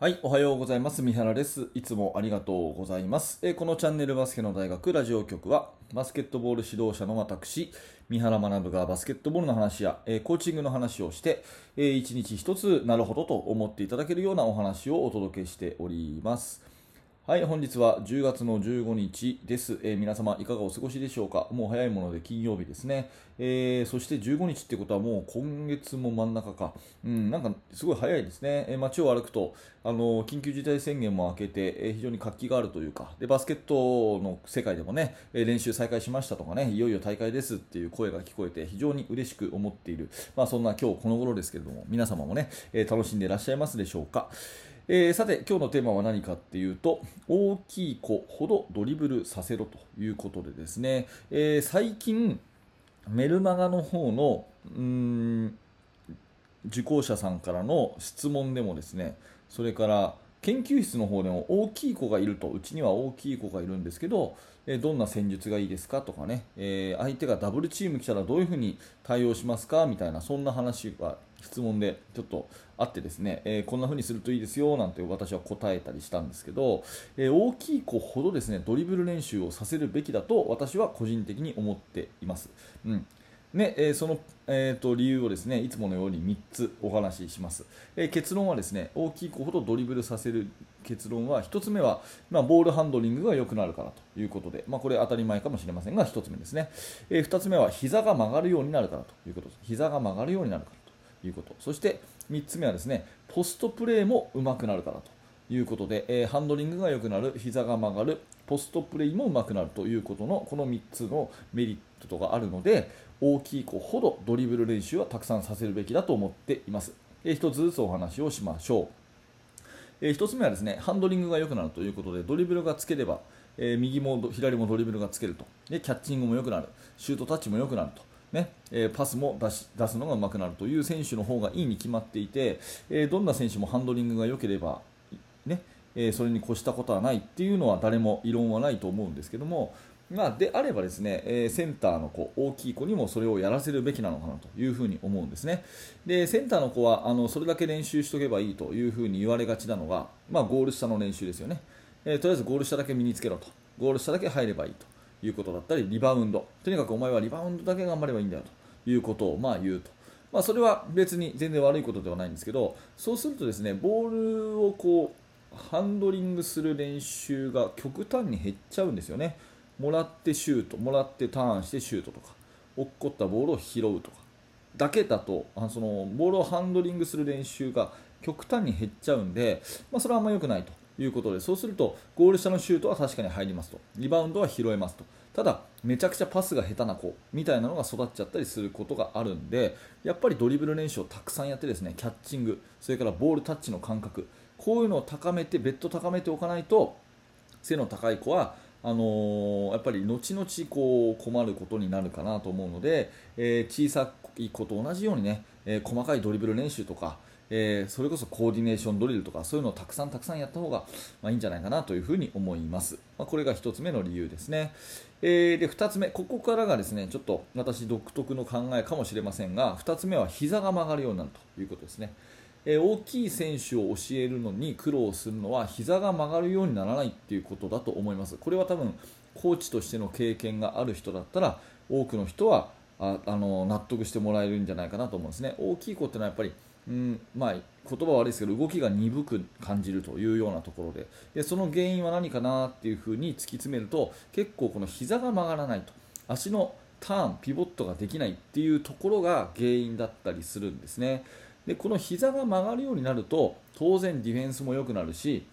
はい、おはようございます。三原です。いつもありがとうございます。えこのチャンネルバスケの大学ラジオ局は、バスケットボール指導者の私、三原学がバスケットボールの話や、えコーチングの話をして、えー一日一つなるほどと思っていただけるようなお話をお届けしております。はい、本日は10月の15日です、えー皆様いかがお過ごしでしょうか？もう早いもので金曜日ですね、えーそして15日ってことはもう今月も真ん中か、うん、なんかすごい早いですね、えー街を歩くとあの緊急事態宣言も明けて、え非常に活気があるというかでバスケットの世界でもね、え練習再開しましたとかねいよいよ大会ですっていう声が聞こえて非常に嬉しく思っている、まあ、そんな今日この頃ですけれども皆様もね、え楽しんでいらっしゃいますでしょうか？えーさて今日のテーマは何かっていうと大きい子ほどドリブルさせろということでですね、えー最近メルマガの方のうーん受講者さんからの質問でもですねそれから研究室の方でも大きい子がいるとうちには大きい子がいるんですけどえーどんな戦術がいいですかとかね、えー相手がダブルチーム来たらどういうふうに対応しますかみたいなそんな話が質問でちょっとあってですね、えーこんな風にするといいですよなんて私は答えたりしたんですけど、えー大きい子ほどですねドリブル練習をさせるべきだと私は個人的に思っています。うん。ねえその、えーと理由をですねいつものように3つお話しします、え結論はですね大きい子ほどドリブルさせる結論は1つ目は、まあ、ボールハンドリングが良くなるからということで、まあ、これ当たり前かもしれませんが1つ目ですね、え2つ目は膝が曲がるようになるからということです。膝が曲がるようになるから。いうことそして3つ目はですねポストプレーも上手くなるからということで、えーハンドリングが良くなる、膝が曲がる、ポストプレーも上手くなるということのこの3つのメリットがあるので大きい子ほどドリブル練習はたくさんさせるべきだと思っています。えー、1つずつお話をしましょう。え1つ目はですねハンドリングが良くなるということでドリブルがつければ、えー右も左もドリブルがつけるとでキャッチングも良くなるシュートタッチも良くなると。ねえパスも出し出すのが上手くなるという選手の方がいいに決まっていて、えどんな選手もハンドリングが良ければ、ねえそれに越したことはないっていうのは誰も異論はないと思うんですけども、まあ、であればですね、えセンターの子大きい子にもそれをやらせるべきなのかなというふに思うんですね。でセンターの子はあのそれだけ練習しておけばいいというふに言われがちなのが、まあ、ゴール下の練習ですよね、えーとりあえずゴール下だけ身につけろと。ゴール下だけ入ればいいと。いうことだったりリバウンド。とにかくお前はリバウンドだけ頑張ればいいんだよということをまあ言うと。まあ、それは別に全然悪いことではないんですけどそうするとですねボールをこうハンドリングする練習が極端に減っちゃうんですよね。もらってシュートもらってターンしてシュートとか落っこったボールを拾うとか。だけだとあそのボールをハンドリングする練習が極端に減っちゃうんで、まあ、それはあんま良くないと。いうことでそうするとゴール下のシュートは確かに入りますと。リバウンドは拾えますと。ただめちゃくちゃパスが下手な子みたいなのが育っちゃったりすることがあるんでやっぱりドリブル練習をたくさんやってですねキャッチングそれからボールタッチの感覚こういうのを高めて別途高めておかないと背の高い子はあのーやっぱり後々こう困ることになるかなと思うので、えー小さい子と同じようにね、えー細かいドリブル練習とか、えーそれこそコーディネーションドリルとかそういうのをたくさんたくさんやった方が、まあ、いいんじゃないかなというふに思います、まあ、これが1つ目の理由ですね、えーで2つ目ここからがですねちょっと私独特の考えかもしれませんが2つ目は膝が曲がるようになるということですね。え大きい選手を教えるのに苦労するのは膝が曲がるようにならないっていうことだと思います。これは多分コーチとしての経験がある人だったら多くの人はああの納得してもらえるんじゃないかなと思うんですね。大きい子ってのはやっぱりうんまあ、言葉は悪いですけど動きが鈍く感じるというようなところで。でその原因は何かなっていうふうに突き詰めると結構この膝が曲がらないと。足のターンピボットができないっていうところが原因だったりするんですね。でこの膝が曲がるようになると当然ディフェンスも良くなるし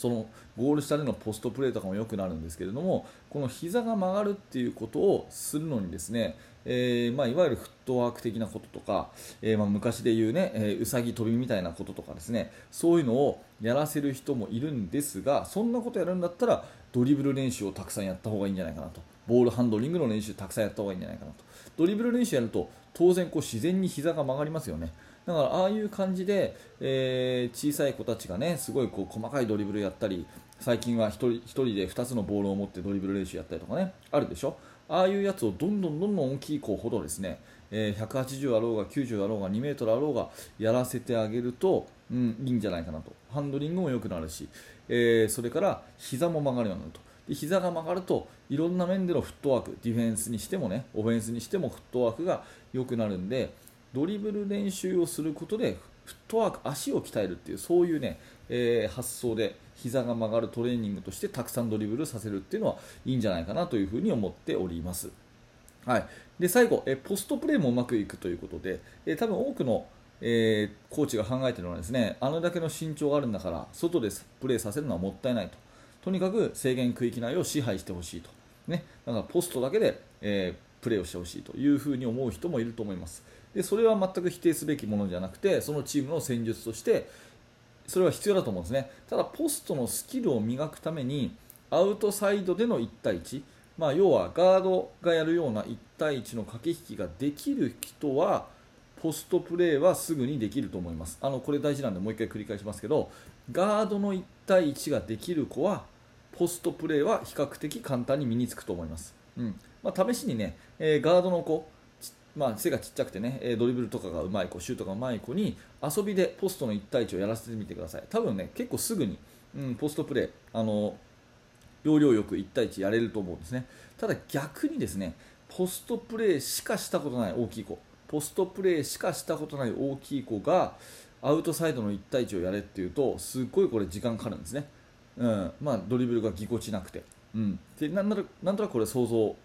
そのゴール下でのポストプレーとかも良くなるんですけれどもこの膝が曲がるっていうことをするのにですね、えーまあ、いわゆるフットワーク的なこととか、えーまあ、昔で言うね、えーうさぎ跳びみたいなこととかですねそういうのをやらせる人もいるんですがそんなことやるんだったらドリブル練習をたくさんやった方がいいんじゃないかなと。ボールハンドリングの練習たくさんやった方がいいんじゃないかなと。ドリブル練習やると当然こう自然に膝が曲がりますよね。だからああいう感じで、えー小さい子たちがねすごいこう細かいドリブルやったり最近は1人一人で2つのボールを持ってドリブル練習やったりとかねあるでしょ？ああいうやつをどんどんどんどん大きい子ほどですね、えー180あろうが90あろうが2メートルあろうがやらせてあげるとうん、いいんじゃないかなと。ハンドリングも良くなるし、えー、それから膝も曲がるようになると。で膝が曲がるといろんな面でのフットワークディフェンスにしてもねオフェンスにしてもフットワークが良くなるんでドリブル練習をすることでフットワーク足を鍛えるっていうそういうね、えー、発想で膝が曲がるトレーニングとしてたくさんドリブルさせるっていうのはいいんじゃないかなというふうに思っております。はい、で最後え、ポストプレーもうまくいくということで、え多分多くの、えー、コーチが考えているのはですねあのだけの身長があるんだから外でプレーさせるのはもったいないと。とにかく制限区域内を支配してほしいと、ね、だからポストだけで、え、プレーをしてほしいというふうに思う人もいると思います。でそれは全く否定すべきものじゃなくてそのチームの戦術としてそれは必要だと思うんですね。ただポストのスキルを磨くためにアウトサイドでの1対1まあ、要はガードがやるような1対1の駆け引きができる人はポストプレーはすぐにできると思います。あのこれ大事なんでもう1回繰り返しますけどガードの1対1ができる子はポストプレーは比較的簡単に身につくと思います、うん。まあ、試しにね、えー、ガードの子まあ、背がちっちゃくてねドリブルとかがうまい子シュートがうまい子に遊びでポストの1対1をやらせてみてください。多分ね結構すぐに、うん、ポストプレーあの要領よく1対1やれると思うんですね。ただ逆にですねポストプレーしかしたことない大きい子ポストプレーしかしたことない大きい子がアウトサイドの1対1をやれっていうとすっごいこれ時間かかるんですね、うんまあ、ドリブルがぎこちなくて、うん、でなんとなくこれ想像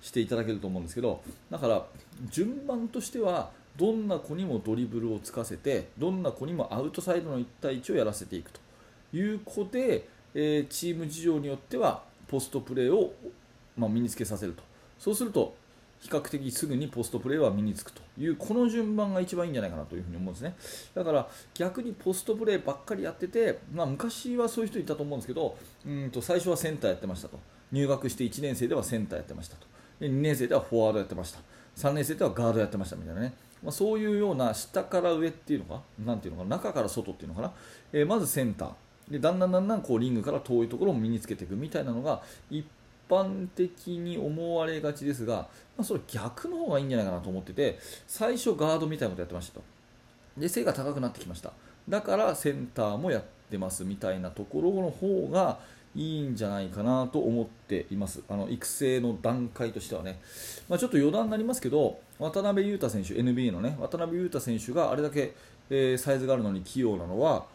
していただけると思うんですけどだから順番としてはどんな子にもドリブルをつかせてどんな子にもアウトサイドの1対1をやらせていくと。いう子でえー、チーム事情によってはポストプレーを、まあ、身につけさせると。そうすると比較的すぐにポストプレーは身につくと。いうこの順番が一番いいんじゃないかなというふに思うんですね。だから逆にポストプレーばっかりやってて、まあ、昔はそういう人いたと思うんですけどうんと最初はセンターやってましたと。入学して1年生ではセンターやってましたと。2年生ではフォワードやってました。3年生ではガードやってましたみたいなね。まあ、そういうような下から上っていうのか、なんていうのか中から外っていうのかな、えー、まずセンター、でだんだんだんだんこうリングから遠いところも身につけていくみたいなのが一般的に思われがちですが、まあ、それ逆の方がいいんじゃないかなと思ってて最初ガードみたいなことやってましたと。で背が高くなってきました。だからセンターもやってますみたいなところの方がいいんじゃないかなと思っています。あの育成の段階としてはね、まあ、ちょっと余談になりますけど渡辺裕太選手 NBA のね渡辺裕太選手があれだけ、えー、サイズがあるのに器用なのは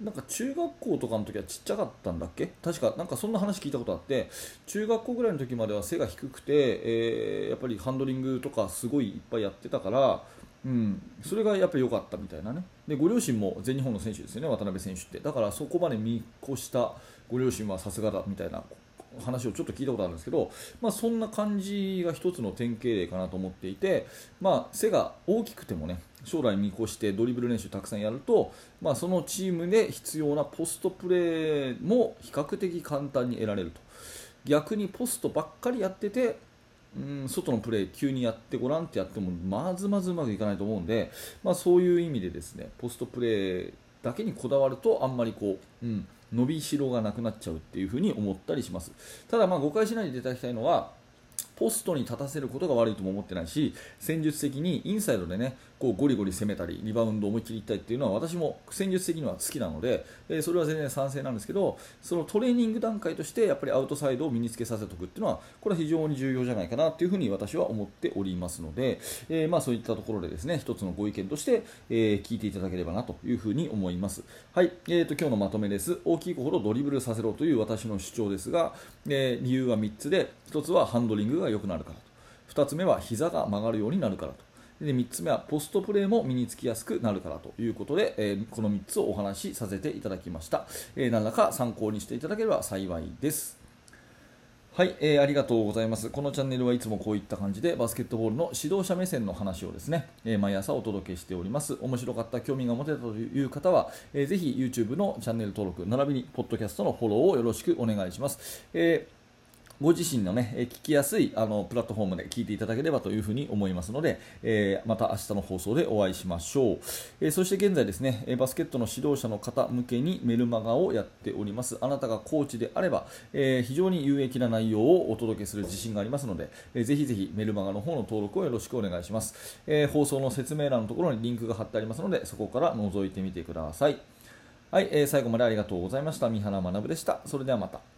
なんか中学校とかの時はちっちゃかったんだっけ？確かなんかそんな話聞いたことあって中学校ぐらいの時までは背が低くて、えー、やっぱりハンドリングとかすごいいっぱいやってたから、うん、それがやっぱり良かったみたいなね。でご両親も全日本の選手ですよね渡辺選手って。だからそこまで見越したご両親はさすがだみたいな話をちょっと聞いたことあるんですけど、まあ、そんな感じが一つの典型例かなと思っていて、まあ、背が大きくてもね将来見越してドリブル練習たくさんやると、まあ、そのチームで必要なポストプレーも比較的簡単に得られると。逆にポストばっかりやっててうん外のプレー急にやってごらんってやってもまずまずうまくいかないと思うんで、まあ、そういう意味でですねポストプレーだけにこだわるとあんまりこう、うん、伸びしろがなくなっちゃうっていうふに思ったりします。ただまあ誤解しないでいただきたいのはポストに立たせることが悪いとも思ってないし戦術的にインサイドでねこうゴリゴリ攻めたりリバウンドを思いっきりいったりっていうのは私も戦術的には好きなので、えそれは全然賛成なんですけどそのトレーニング段階としてやっぱりアウトサイドを身につけさせておくっていうのはこれは非常に重要じゃないかなというふに私は思っておりますので、えー、まあそういったところでですね一つのご意見として、えー、聞いていただければなというふうに思います。はい、えーと、今日のまとめです。大きい子ほどドリブルさせろという私の主張ですが、えー、理由は3つで1つはハンドリングが良くなるからと2つ目は膝が曲がるようになるからとで3つ目はポストプレーも身につきやすくなるからということで、えー、この3つをお話しさせていただきました、えー、何らか参考にしていただければ幸いですはい、えー、ありがとうございます。このチャンネルはいつもこういった感じでバスケットボールの指導者目線の話をですね、えー、毎朝お届けしております。面白かった、興味が持てたという方は、えー、ぜひ YouTube のチャンネル登録、並びにポッドキャストのフォローをよろしくお願いします。えーご自身のね、え聞きやすいあのプラットフォームで聞いていただければというふに思いますので、えー、また明日の放送でお会いしましょう、えー、そして現在ですね、バスケットの指導者の方向けにメルマガをやっております。あなたがコーチであれば、えー、非常に有益な内容をお届けする自信がありますので、えー、ぜひぜひメルマガの方の登録をよろしくお願いします、え放送の説明欄のところにリンクが貼ってありますので、そこから覗いてみてください。はい、え最後までありがとうございました。三原学でした。それではまた。